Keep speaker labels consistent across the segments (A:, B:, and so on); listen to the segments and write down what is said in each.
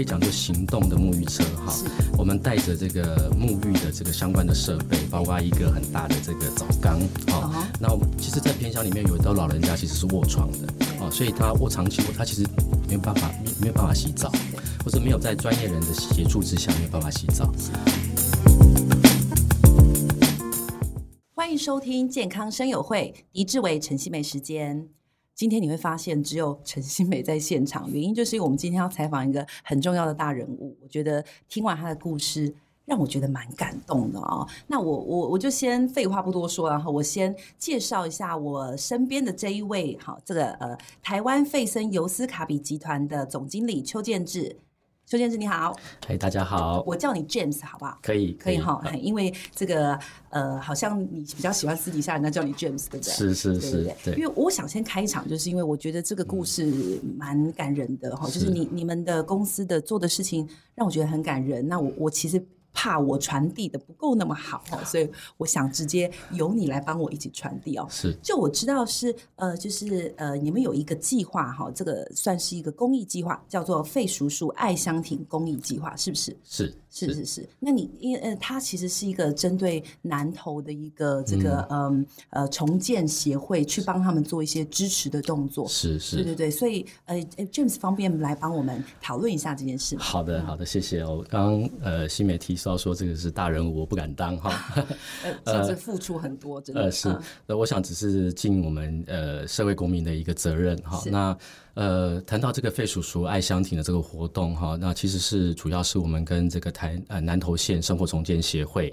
A: 可以讲做行动的沐浴车哈。我们带着这个沐浴的这个相关的设备，包括一个很大的这个澡缸啊。那我们其实，在偏乡里面有一道老人家其实是卧床的啊，所以他卧长期他其实没有办法没没有办法洗澡，或者没有在专业人的协助之下没有办法洗澡。
B: 欢迎收听健康声友会，狄志为、陈希美时间。今天你会发现只有陈新美在现场，原因就是因为我们今天要采访一个很重要的大人物。我觉得听完他的故事，让我觉得蛮感动的啊、那我我我就先废话不多说，然后我先介绍一下我身边的这一位，好，这个呃台湾费森尤斯卡比集团的总经理邱建志。邱先生你好，
A: 嘿，大家好，
B: 我叫你 James 好不好？
A: 可以，
B: 可以哈，因为这个呃，好像你比较喜欢私底下人家叫你 James 对不对？
A: 是是是，对，对，
B: 因为我想先开场，就是因为我觉得这个故事蛮感人的哈，就是你你们的公司的做的事情让我觉得很感人。那我我其实。怕我传递的不够那么好，所以我想直接由你来帮我一起传递哦。
A: 是，
B: 就我知道是呃，就是呃，你们有一个计划哈，这个算是一个公益计划，叫做“费叔叔爱香亭”公益计划，是不是？
A: 是。
B: 是是是，那你因呃，它其实是一个针对南投的一个这个嗯呃重建协会，去帮他们做一些支持的动作。
A: 是是，
B: 对对对，所以呃，James 方便来帮我们讨论一下这件事。
A: 好的好的，谢谢哦。刚刚呃，新美提到说这个是大人物，我不敢当哈。
B: 呃，其实付出很多，真的。
A: 呃，是，那我想只是尽我们呃社会公民的一个责任哈。那。呃，谈到这个费叔叔爱香亭的这个活动哈，那其实是主要是我们跟这个台呃南投县生活重建协会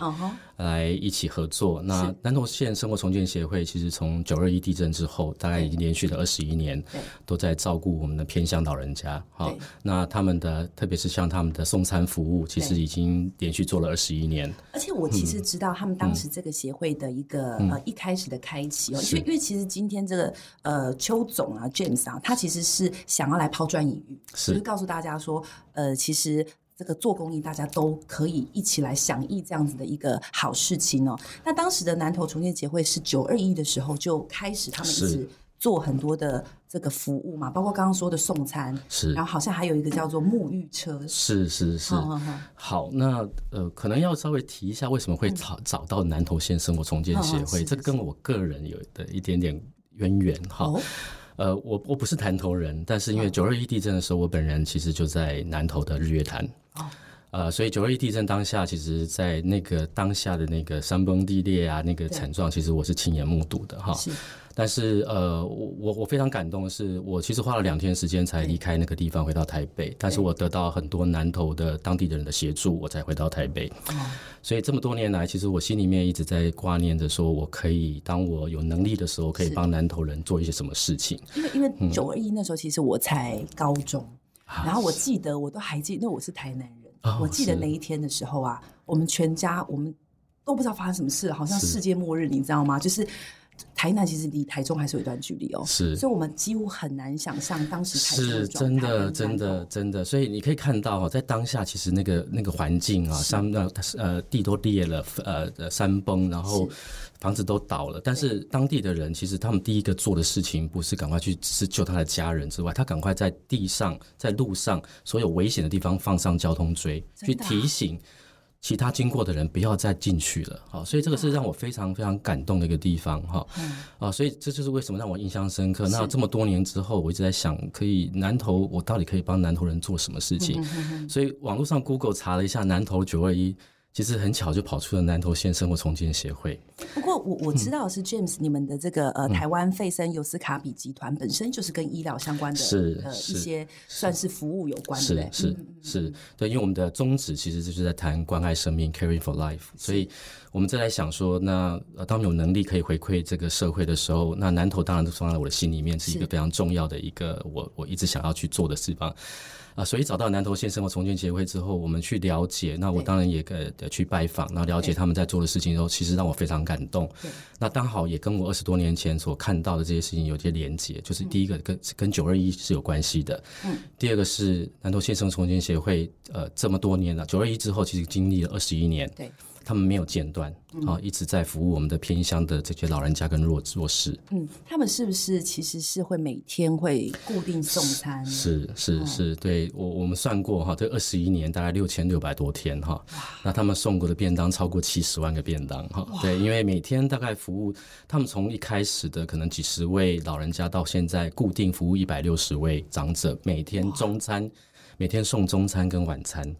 A: 来一起合作。Uh -huh. 那南投县生活重建协会其实从九二一地震之后，大概已经连续了二十一年，都在照顾我们的偏乡老人家。好，那他们的特别是像他们的送餐服务，其实已经连续做了二十一年。
B: 而且我其实知道他们当时这个协会的一个、嗯、呃一开始的开启哦，因为因为其实今天这个呃邱总啊 James 啊，他其实是。是想要来抛砖引玉，是，就是告诉大家说，呃，其实这个做公益，大家都可以一起来响应这样子的一个好事情哦。那当时的南投重建协会是九二一的时候就开始，他们一直做很多的这个服务嘛，包括刚刚说的送餐，是，然后好像还有一个叫做沐浴车，
A: 是是是。好，好，好，那呃，可能要稍微提一下，为什么会找找到南投县生活重建协会，这跟我个人有的一点点渊源哈。哦呃，我我不是南投人，但是因为九二一地震的时候，我本人其实就在南投的日月潭。哦。呃，所以九二一地震当下，其实，在那个当下的那个山崩地裂啊，那个惨状，其实我是亲眼目睹的哈。是。但是呃，我我我非常感动的是，我其实花了两天时间才离开那个地方回到台北，但是我得到很多南投的当地的人的协助，我才回到台北。哦。所以这么多年来，其实我心里面一直在挂念着，说我可以当我有能力的时候，可以帮南投人做一些什么事情。
B: 因为因为九二一那时候，其实我才高中，嗯，然后我记得我都还记得，因为我是台南人，哦，我记得那一天的时候啊，我们全家我们都不知道发生什么事，好像世界末日，你知道吗？就是。台南其实离台中还是有一段距离哦，是，所以我们几乎很难想象当时台中
A: 是真的，真的，真的。所以你可以看到哈，在当下其实那个那个环境啊，山呃呃地都裂了，呃山崩，然后房子都倒了。但是当地的人其实他们第一个做的事情不是赶快去是救他的家人之外，他赶快在地上在路上所有危险的地方放上交通锥，去提醒。其他经过的人不要再进去了，好，所以这个是让我非常非常感动的一个地方，哈，啊，所以这就是为什么让我印象深刻。那这么多年之后，我一直在想，可以南投，我到底可以帮南投人做什么事情？所以网络上 Google 查了一下南投九二一。其实很巧，就跑出了南投县生活重建协会。
B: 不过我我知道是 James，你们的这个呃台湾费森尤斯卡比集团本身就是跟医疗相关的，是呃一些算是服务有关的，
A: 是是是，对，因为我们的宗旨其实就是在谈关爱生命，caring for life，所以我们在来想说，那当有能力可以回馈这个社会的时候，那南投当然都放在我的心里面是一个非常重要的一个我我一直想要去做的事方。啊，所以找到南投县生活重建协会之后，我们去了解，那我当然也呃去拜访，那了解他们在做的事情之后，其实让我非常感动。那刚好也跟我二十多年前所看到的这些事情有些连结，就是第一个跟跟九二一是有关系的，嗯，第二个是南投县生活重建协会，呃，这么多年了，九二一之后其实经历了二十一年，对。他们没有间断，啊、嗯，一直在服务我们的偏乡的这些老人家跟弱弱势。
B: 嗯，他们是不是其实是会每天会固定送餐？
A: 是是是，是，对我我们算过哈，这二十一年大概六千六百多天哈，那他们送过的便当超过七十万个便当哈。对，因为每天大概服务他们从一开始的可能几十位老人家，到现在固定服务一百六十位长者，每天中餐，每天送中餐跟晚餐。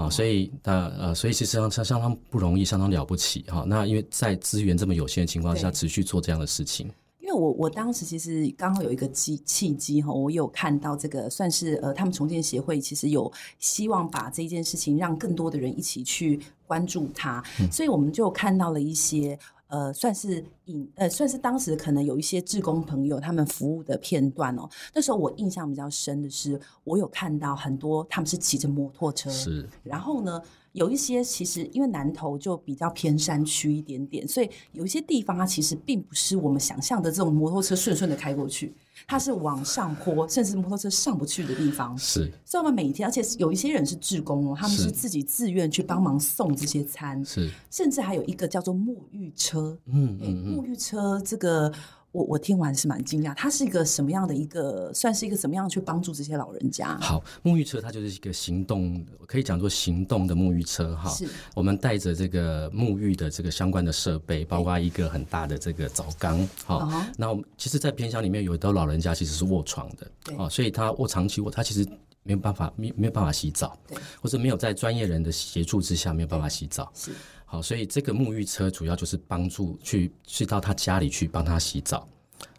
A: 好，所以那呃，所以其实上相相当不容易，相当了不起哈。那因为在资源这么有限的情况下，持续做这样的事情。
B: 因为我我当时其实刚好有一个机契机哈，我有看到这个算是呃，他们重建协会其实有希望把这件事情让更多的人一起去关注它，嗯、所以我们就看到了一些。呃，算是影呃，算是当时可能有一些志工朋友他们服务的片段哦。那时候我印象比较深的是，我有看到很多他们是骑着摩托车，
A: 是。
B: 然后呢，有一些其实因为南投就比较偏山区一点点，所以有一些地方它其实并不是我们想象的这种摩托车顺顺的开过去。它是往上坡，甚至摩托车上不去的地方。
A: 是，
B: 所以我们每天，而且有一些人是志工哦，他们是自己自愿去帮忙送这些餐。
A: 是，
B: 甚至还有一个叫做沐浴车。
A: 嗯嗯嗯，
B: 沐浴车这个。我我听完是蛮惊讶，它是一个什么样的一个，算是一个怎么样去帮助这些老人家？
A: 好，沐浴车它就是一个行动，可以讲做行动的沐浴车哈。是，我们带着这个沐浴的这个相关的设备，包括一个很大的这个澡缸。哈，那我们其实，在偏乡里面有的老人家其实是卧床的，啊，所以他卧长期卧，他其实没有办法没没有办法洗澡，或者没有在专业人的协助之下没有办法洗澡。是。好，所以这个沐浴车主要就是帮助去去到他家里去帮他洗澡，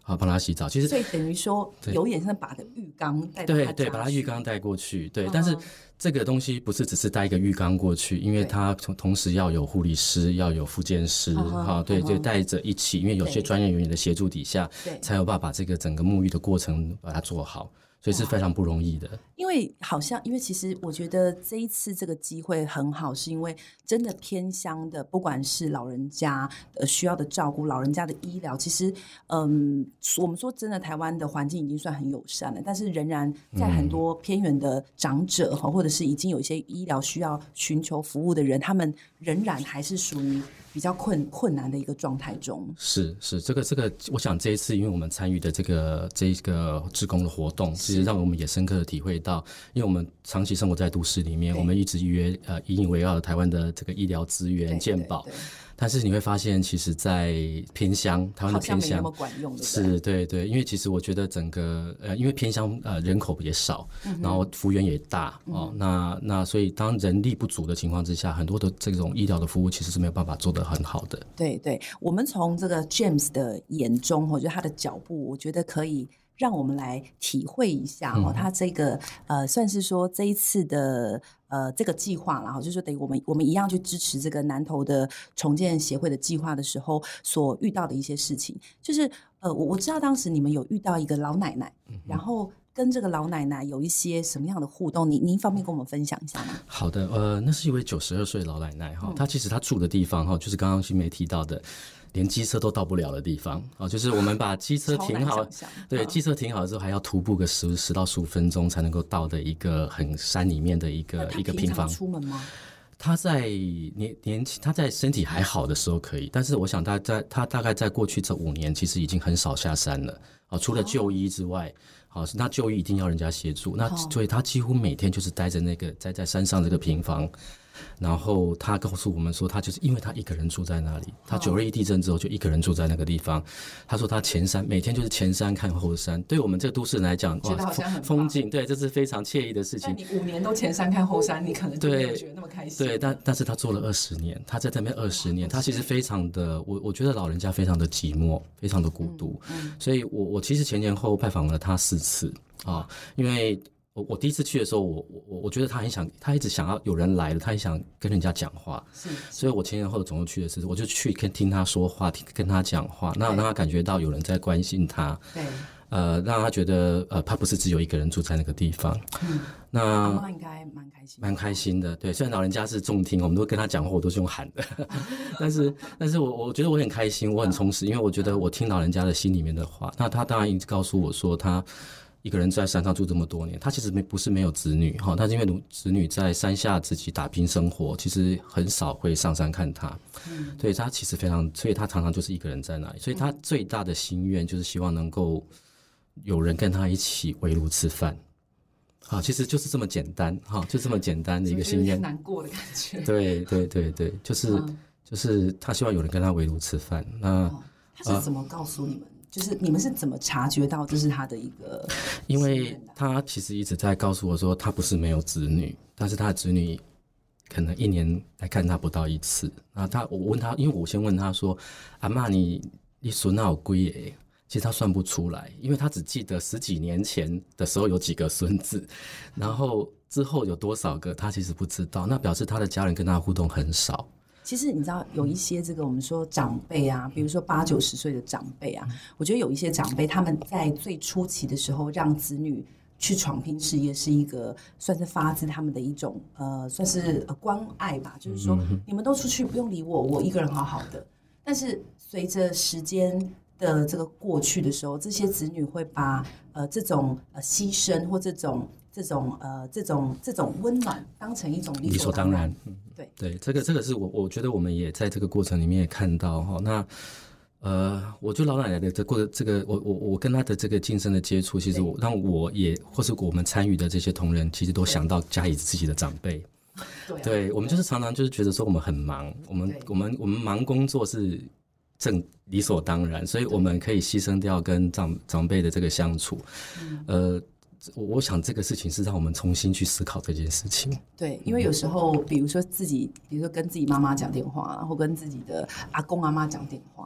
A: 好，帮他洗澡。其实所以
B: 等于说有点像把个浴缸带
A: 对对，把他浴缸带过去。对，但是这个东西不是只是带一个浴缸过去，因为他同同时要有护理师，要有复健师，好，对，就带着一起，因为有些专业人员的协助底下，才有办法把这个整个沐浴的过程把它做好。所以是非常不容易的，
B: 因为好像，因为其实我觉得这一次这个机会很好，是因为真的偏乡的，不管是老人家呃需要的照顾，老人家的医疗，其实嗯，我们说真的，台湾的环境已经算很友善了，但是仍然在很多偏远的长者哈，或者是已经有一些医疗需要寻求服务的人，他们仍然还是属于。比较困困难的一个状态中，
A: 是是这个这个，我想这一次因为我们参与的这个这个志工的活动，其实让我们也深刻的体会到，因为我们长期生活在都市里面，我们一直以为呃引以为傲的台湾的这个医疗资源健保。但是你会发现，其实，在偏乡，台湾的偏乡是，对对，因为其实我觉得整个呃，因为偏乡呃人口也少，然后幅员也大哦，那那所以当人力不足的情况之下，很多的这种医疗的服务其实是没有办法做得很好的。
B: 对对，我们从这个 James 的眼中，我觉得他的脚步，我觉得可以。让我们来体会一下哦，他这个呃，算是说这一次的呃这个计划，然后就是等于我们我们一样去支持这个南投的重建协会的计划的时候，所遇到的一些事情，就是呃，我我知道当时你们有遇到一个老奶奶，然后跟这个老奶奶有一些什么样的互动，你您方便跟我们分享一下吗？
A: 好的，呃，那是一位九十二岁的老奶奶哈，她其实她住的地方哈，就是刚刚新梅提到的。连机车都到不了的地方啊，就是我们把机车停好，对，机车停好之后还要徒步个十十到十五分钟才能够到的一个很山里面的一个一个平房。
B: 出门吗？
A: 他在年年轻，他在身体还好的时候可以，但是我想他在他大概在过去这五年，其实已经很少下山了啊，除了就医之外，好，那就医一定要人家协助，那所以他几乎每天就是待在那个待在山上这个平房。然后他告诉我们说，他就是因为他一个人住在那里。他九二一地震之后就一个人住在那个地方。他说他前山每天就是前山看后山。对我们这个都市人来讲，
B: 觉得好像很
A: 风景，对，这是非常惬意的事情。
B: 你五年都前山看后山，你可能就没有觉得那么开心。
A: 对，但但是他做了二十年，他在这边二十年，他其实非常的，我我觉得老人家非常的寂寞，非常的孤独。所以我我其实前前后后拜访了他四次啊，因为。我我第一次去的时候，我我我觉得他很想，他一直想要有人来了，他也想跟人家讲话。是，所以我前前后后总共去的是，我就去跟听他说话，听跟他讲话，那让他感觉到有人在关心他。对，呃，让他觉得呃，他不是只有一个人住在那个地方。嗯，那
B: 妈妈应该蛮开心，
A: 蛮开心的。对，虽然老人家是重听，我们都跟他讲话，我都是用喊的，但是但是我我觉得我很开心，我很充实，因为我觉得我听老人家的心里面的话。那他当然一直告诉我说他。一个人在山上住这么多年，他其实没不是没有子女哈，他是因为子女在山下自己打拼生活，其实很少会上山看他。嗯，对他其实非常，所以他常常就是一个人在那里。所以他最大的心愿就是希望能够有人跟他一起围炉吃饭。好，其实就是这么简单哈，就这么简单的一个心愿。
B: 难过的感觉。
A: 对对对对，就是、嗯、就是他希望有人跟他围炉吃饭。那、哦、
B: 他是怎么告诉你们？就是你们是怎么察觉到这是他的一个？
A: 因为他其实一直在告诉我说，他不是没有子女，但是他的子女可能一年来看他不到一次。然后他，我问他，因为我先问他说：“阿嬷，你你孙哪有几个？”其实他算不出来，因为他只记得十几年前的时候有几个孙子，然后之后有多少个，他其实不知道。那表示他的家人跟他互动很少。
B: 其实你知道有一些这个我们说长辈啊，比如说八九十岁的长辈啊，我觉得有一些长辈他们在最初期的时候让子女去闯拼事业，是一个算是发自他们的一种呃，算是关爱吧。就是说你们都出去不用理我，我一个人好好的。但是随着时间的这个过去的时候，这些子女会把呃这种呃牺牲或这种。这种呃，这种这种温暖当成一种理所当然，对
A: 对，这个这个是我我觉得我们也在这个过程里面也看到哈。那呃，我觉得老奶奶的这过这个，我我我跟她的这个近身的接触，其实我让我也或是我们参与的这些同仁，其实都想到家里自己的长辈。对，对，我们就是常常就是觉得说我们很忙，我们我们我们忙工作是正理所当然，所以我们可以牺牲掉跟长长辈的这个相处，呃。我想这个事情是让我们重新去思考这件事情。
B: 对，因为有时候，比如说自己，比如说跟自己妈妈讲电话，或跟自己的阿公阿妈讲电话，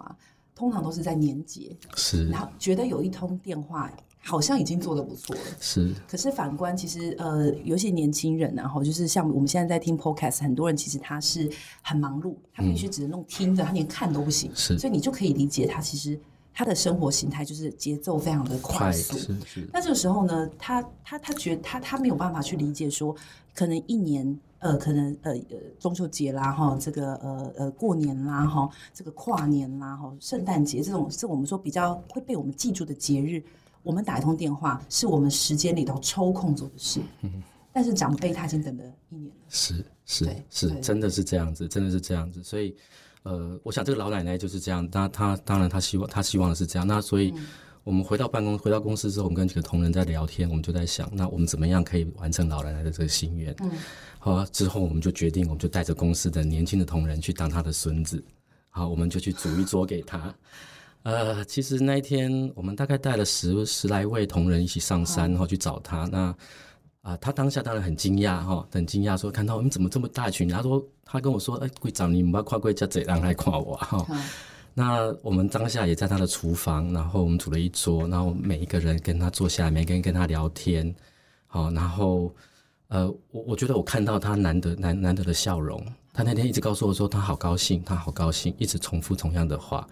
B: 通常都是在年节，
A: 是，
B: 然后觉得有一通电话好像已经做的不错了，
A: 是。
B: 可是反观，其实呃，有些年轻人，然后就是像我们现在在听 Podcast，很多人其实他是很忙碌，他必须只能弄听着，他连看都不行，
A: 是。
B: 所以你就可以理解他其实。他的生活形态就是节奏非常的快速，是是。那这个时候呢，他他他觉得他他没有办法去理解说，可能一年呃，可能呃呃中秋节啦哈，这个呃呃过年啦哈，这个跨年啦哈，圣诞节这种是我们说比较会被我们记住的节日，我们打一通电话是我们时间里头抽空做的事。嗯。但是长辈他已经等了一年了。
A: 是是是，真的是这样子，真的是这样子，所以。呃，我想这个老奶奶就是这样，那她当然她希望她希望的是这样，那所以我们回到办公回到公司之后，我们跟几个同仁在聊天，我们就在想，那我们怎么样可以完成老奶奶的这个心愿？嗯，好，之后我们就决定，我们就带着公司的年轻的同仁去当他的孙子，好，我们就去煮一桌给他。呃，其实那一天我们大概带了十十来位同仁一起上山，然后去找他。那啊，他当下当然很惊讶哈，很惊讶说看到你怎么这么大群？他说他跟我说，哎，会长你不要跨过家贼让来夸我哈。那我们当下也在他的厨房，然后我们煮了一桌，然后每一个人跟他坐下来，每个人跟他聊天，好，然后呃，我我觉得我看到他难得难难得的笑容。他那天一直告诉我说他好高兴，他好高兴，一直重复同样的话。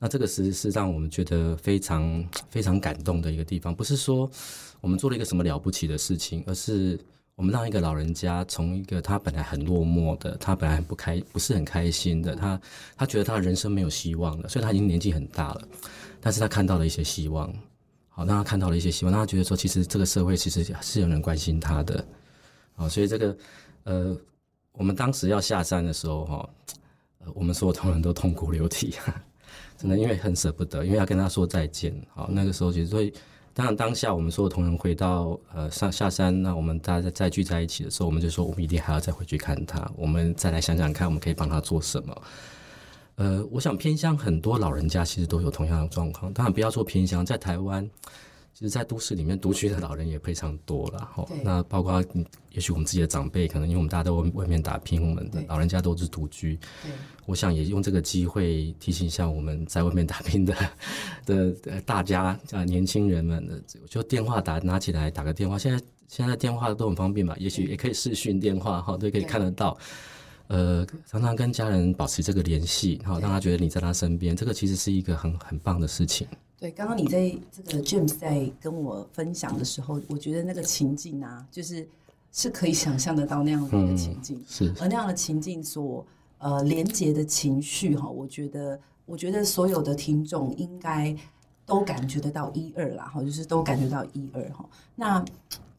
A: 那这个其实是让我们觉得非常非常感动的一个地方，不是说。我们做了一个什么了不起的事情，而是我们让一个老人家从一个他本来很落寞的，他本来很不开，不是很开心的，他他觉得他人生没有希望了，所以他已经年纪很大了，但是他看到了一些希望，好，让他看到了一些希望，让他觉得说，其实这个社会其实是有人关心他的，好，所以这个呃，我们当时要下山的时候，哈，呃，我们所有同仁都痛哭流涕，真的，因为很舍不得，因为要跟他说再见，好，那个时候其实所以。当然，当下我们所有同仁回到呃上下山，那我们大家再聚在一起的时候，我们就说我们一定还要再回去看他，我们再来想想看，我们可以帮他做什么。呃，我想偏乡很多老人家其实都有同样的状况，当然不要说偏乡，在台湾。其实，在都市里面，独居的老人也非常多了。哈，那包括也许我们自己的长辈，可能因为我们大家都外外面打拼，我们的老人家都是独居。我想也用这个机会提醒一下我们在外面打拼的的大家啊，年轻人们的，就电话打拿起来打个电话。现在现在电话都很方便嘛，也许也可以视讯电话哈，都可以看得到。呃，常常跟家人保持这个联系，哈，让他觉得你在他身边，这个其实是一个很很棒的事情。
B: 对，刚刚你在这个 James 在跟我分享的时候，我觉得那个情境啊，就是是可以想象得到那样的一个情境，
A: 嗯、是
B: 而那样的情境所呃连接的情绪哈，我觉得我觉得所有的听众应该都感觉得到一二啦，哈，就是都感觉到一二哈。那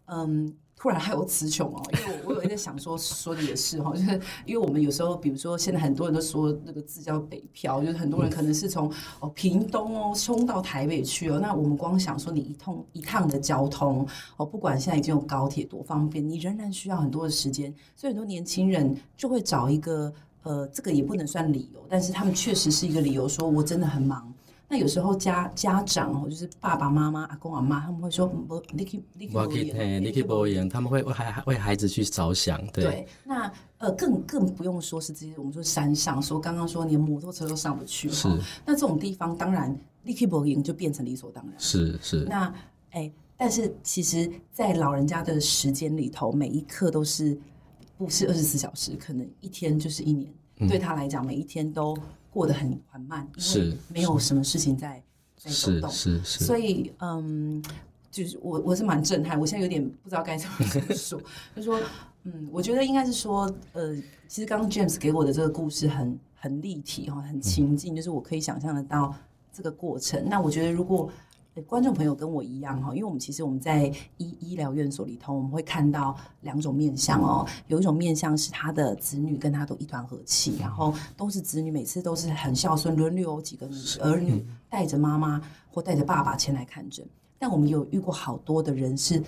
B: 嗯。突然还有词穷哦，因为我我有在想说说的也是哈，就是因为我们有时候，比如说现在很多人都说那个字叫北漂，就是很多人可能是从哦屏东哦冲到台北去哦，那我们光想说你一通一趟的交通哦，不管现在已经有高铁多方便，你仍然需要很多的时间，所以很多年轻人就会找一个呃，这个也不能算理由，但是他们确实是一个理由，说我真的很忙。那有时候家家长哦，就是爸爸妈妈、阿公阿妈，他们会说不，你可以，你可以，
A: 你可以不言，他们会为孩为孩子去着想。对，
B: 对那呃，更更不用说是这些，我们说山上，说刚刚说连摩托车都上不去，
A: 是。
B: 那这种地方，当然你可以不言就变成理所当然。
A: 是是。
B: 那哎，但是其实，在老人家的时间里头，每一刻都是不是二十四小时，可能一天就是一年，嗯、对他来讲，每一天都。过得很缓慢，因为没有什么事情在在走动，
A: 是是，
B: 所以嗯，就是我我是蛮震撼，我现在有点不知道该怎么说，就说嗯，我觉得应该是说呃，其实刚刚 James 给我的这个故事很很立体哈，很情境，就是我可以想象得到这个过程。那我觉得如果。观众朋友跟我一样哈，因为我们其实我们在医医疗院所里头，我们会看到两种面相哦。有一种面相是他的子女跟他都一团和气，然后都是子女，每次都是很孝顺，轮流有几个儿女带着妈妈或带着爸爸前来看诊。但我们有遇过好多的人是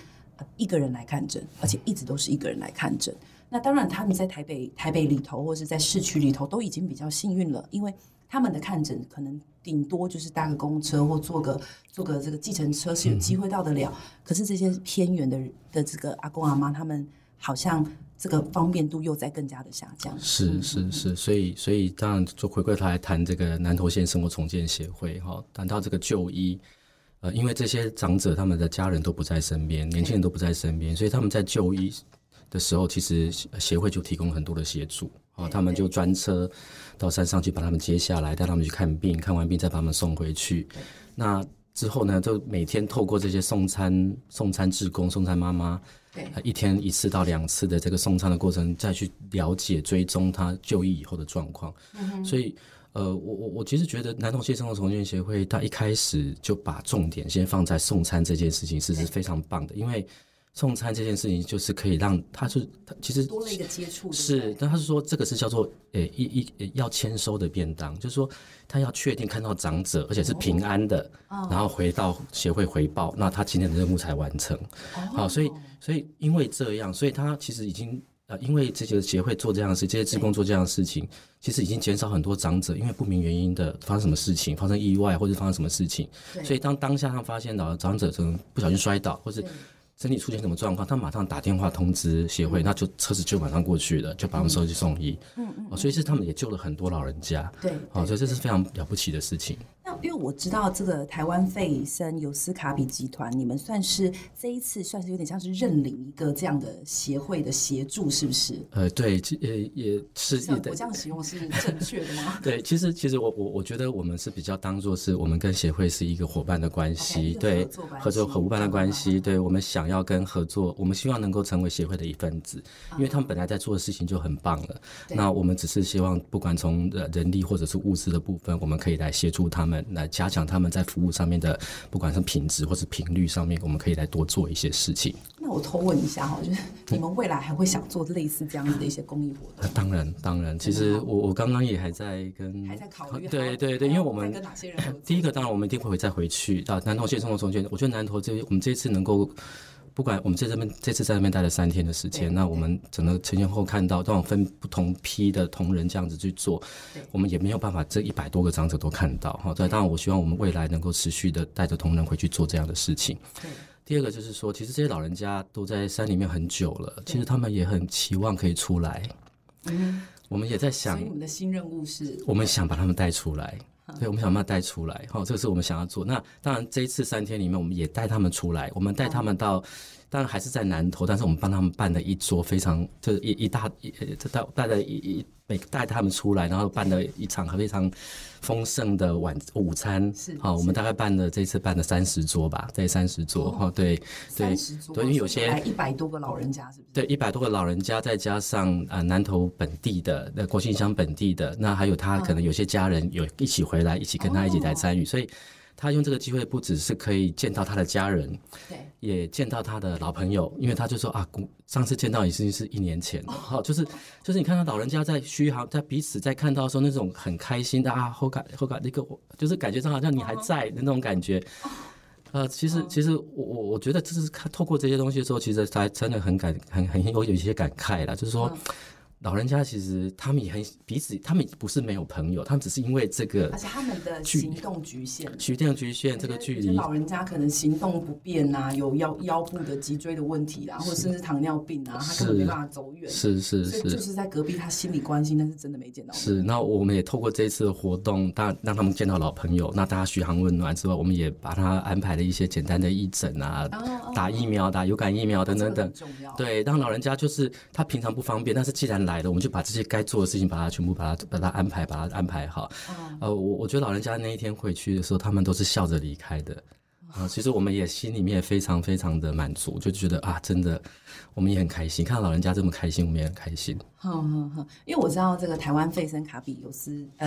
B: 一个人来看诊，而且一直都是一个人来看诊。那当然他们在台北台北里头或者是在市区里头都已经比较幸运了，因为。他们的看诊可能顶多就是搭个公车或坐个坐个这个计程车是有机会到得了，嗯、可是这些偏远的的这个阿公阿妈，他们好像这个方便度又在更加的下降。
A: 是是是，所以所以当然就回过头来谈这个南投县生活重建协会哈，谈到这个就医，呃，因为这些长者他们的家人都不在身边，年轻人都不在身边，所以他们在就医的时候，其实协会就提供很多的协助啊，他们就专车。到山上去把他们接下来，带他们去看病，看完病再把他们送回去。那之后呢，就每天透过这些送餐、送餐志工、送餐妈妈，对，一天一次到两次的这个送餐的过程，再去了解、追踪他就医以后的状况。嗯、所以，呃，我我我其实觉得南投县生活重建协会，他一开始就把重点先放在送餐这件事情，是是非常棒的，因为。送餐这件事情就是可以让他是他其实
B: 多了一个接触，
A: 是，但他是说这个是叫做诶一一要签收的便当，就是说他要确定看到长者而且是平安的，然后回到协会回报，那他今天的任务才完成。好，所以所以因为这样，所以他其实已经呃因为这些协会做这样的事，这些职工做这样的事情，其实已经减少很多长者因为不明原因的发生什么事情，发生意外或者发生什么事情，所以当当下他发现到长者可能不小心摔倒或是。身体出现什么状况，他马上打电话通知协会，那就车子就马上过去了，就把他们收去送医。嗯嗯，所以是他们也救了很多老人家。对，好，所以这是非常了不起的事情。
B: 那因为我知道这个台湾费森尤斯卡比集团，你们算是这一次算是有点像是认领一个这样的协会的协助，是不是？
A: 呃，对，也也是。
B: 我这样形容是正确的吗？
A: 对，其实其实我我我觉得我们是比较当做是我们跟协会是一个伙伴的关系，okay, 对，合作伙伴的关系，对，我们想要跟合作，我们希望能够成为协会的一份子，因为他们本来在做的事情就很棒了。那我们只是希望，不管从人力或者是物资的部分，我们可以来协助他们。来加强他们在服务上面的，不管是品质或是频率上面，我们可以来多做一些事情。
B: 那我偷问一下哈，就是你们未来还会想做类似这样子的一些公益活动？
A: 当然，当然，其实我我刚刚也还在跟
B: 还在考虑。
A: 对对对，因为我们
B: 跟哪些人？
A: 第一个当然我们一定会再回去到南投县生活重建。我觉得南投这我们这次能够。不管我们在这边这次在那边待了三天的时间，那我们整个前前后看到，当我分不同批的同仁这样子去做，我们也没有办法这一百多个长者都看到哈。对，当然我希望我们未来能够持续的带着同仁回去做这样的事情。第二个就是说，其实这些老人家都在山里面很久了，其实他们也很期望可以出来。嗯，我们也在想，
B: 我们的新任务是，
A: 我们想把他们带出来。对，我们想把他带出来，好，这个是我们想要做。那当然，这一次三天里面，我们也带他们出来，我们带他们到，当然还是在南投，但是我们帮他们办了一桌非常，就是一一大一带带了一一。每带他们出来，然后办了一场非常丰盛的晚午餐。是，好，我们大概办了这次办了三十桌吧，在三十桌。哈，对对对，因为有些
B: 一百多个老人家，是不是？
A: 对，一百多个老人家，再加上啊南投本地的那国庆乡本地的，那还有他可能有些家人有一起回来，一起跟他一起来参与，所以他用这个机会不只是可以见到他的家人，对，也见到他的老朋友，因为他就说啊，上次见到已经是一年前？了，好、哦，就是就是你看到老人家在续航，在彼此在看到的时候那种很开心的啊，后感后感那个，就是感觉上好像你还在的那种感觉。哦。呃，其实其实我我我觉得就是看透过这些东西的时候，其实才真的很感很很有有一些感慨啦，就是说。老人家其实他们也很彼此，他们不是没有朋友，他们只是因为这个，
B: 而且他们的行动局限，
A: 行动局限这个距离。
B: 老人家可能行动不便啊，有腰腰部的脊椎的问题啊，或者甚至糖尿病啊，他根本没办法走远。
A: 是是是，
B: 就是在隔壁，他心里关心，但是真的没见到。
A: 是，那我们也透过这一次的活动，让让他们见到老朋友，那大家嘘寒问暖之外，我们也把他安排了一些简单的义诊啊，打疫苗、打流感疫苗等等等。对，让老人家就是他平常不方便，但是既然来的，我们就把这些该做的事情，把它全部把它把它安排，把它安排好。呃，我我觉得老人家那一天回去的时候，他们都是笑着离开的。啊，其实我们也心里面也非常非常的满足，就觉得啊，真的，我们也很开心，看到老人家这么开心，我们也很开心。
B: 好好好，因为我知道这个台湾费森卡比尤斯，呃，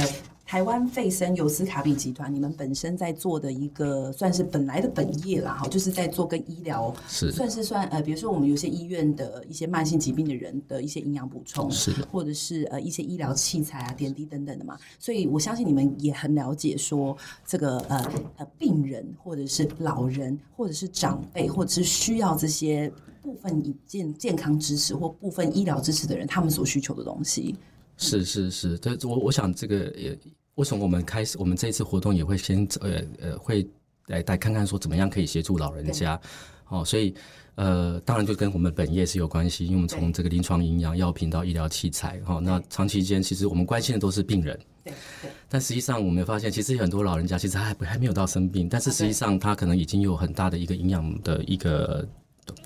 B: 台湾费森尤斯卡比集团，你们本身在做的一个算是本来的本业啦，哈，就是在做跟医疗是。算是算呃，比如说我们有些医院的一些慢性疾病的人的一些营养补充，是。或者是呃一些医疗器材啊、点滴等等的嘛，所以我相信你们也很了解说这个呃呃病人或者是老人或者是长辈或者是需要这些。部分以健健康支持或部分医疗支持的人，他们所需求的东西，
A: 是是是，这，我我想这个也为什么我们开始，我们这一次活动也会先呃呃会来来看看说怎么样可以协助老人家，哦，所以呃当然就跟我们本业是有关系，因为我们从这个临床营养药品到医疗器材，哈、哦，那长期间其实我们关心的都是病人，对对，但实际上我们发现，其实很多老人家其实还还没有到生病，但是实际上他可能已经有很大的一个营养的一个。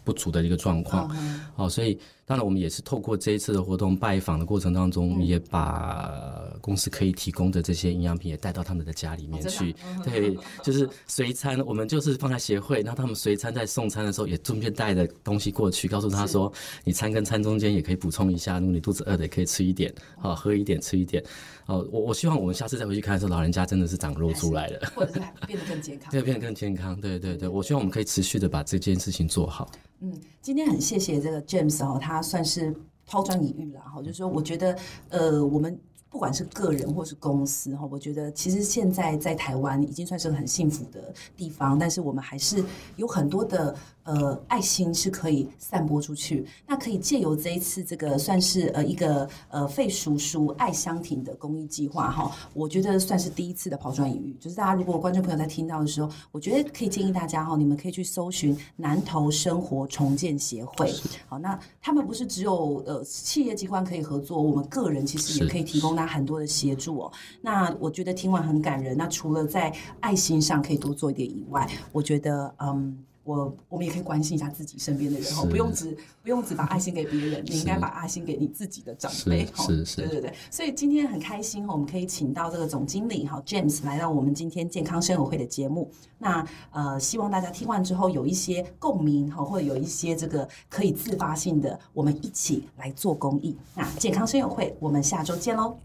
A: 不足的一个状况，好，所以当然我们也是透过这一次的活动拜访的过程当中，我们也把公司可以提供的这些营养品也带到他们的家里面去，对，就是随餐，我们就是放在协会，那他们随餐在送餐的时候也顺便带的东西过去，告诉他说，你餐跟餐中间也可以补充一下，如果你肚子饿的也可以吃一点，好，喝一点，吃一点。哦，我我希望我们下次再回去看的时候，老人家真的是长肉出来了，
B: 或者是变得更健康，
A: 对，变得更健康，对对对，我希望我们可以持续的把这件事情做好。
B: 嗯，今天很谢谢这个 James 哦，他算是抛砖引玉了哈，就是说我觉得呃我们。不管是个人或是公司哈，我觉得其实现在在台湾已经算是很幸福的地方，但是我们还是有很多的呃爱心是可以散播出去。那可以借由这一次这个算是呃一个呃费叔叔爱香亭的公益计划哈，我觉得算是第一次的抛砖引玉。就是大家如果观众朋友在听到的时候，我觉得可以建议大家哈，你们可以去搜寻南投生活重建协会。好，那他们不是只有呃企业机关可以合作，我们个人其实也可以提供他。很多的协助哦，那我觉得听完很感人。那除了在爱心上可以多做一点以外，我觉得嗯，我我们也可以关心一下自己身边的人哦，不用只不用只把爱心给别人，你应该把爱心给你自己的长辈。是是，对对对。所以今天很开心哈，我们可以请到这个总经理哈 James 来到我们今天健康生友会的节目。那呃，希望大家听完之后有一些共鸣哈，或者有一些这个可以自发性的，我们一起来做公益。那健康生友会，我们下周见喽。